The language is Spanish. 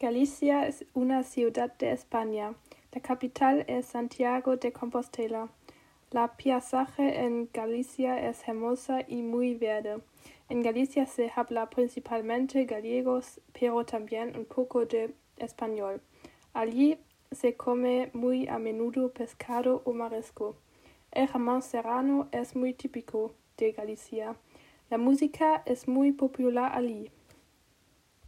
Galicia es una ciudad de España. La capital es Santiago de Compostela. La paisaje en Galicia es hermosa y muy verde. En Galicia se habla principalmente gallego, pero también un poco de español. Allí se come muy a menudo pescado o marisco. El jamón serrano es muy típico de Galicia. La música es muy popular allí.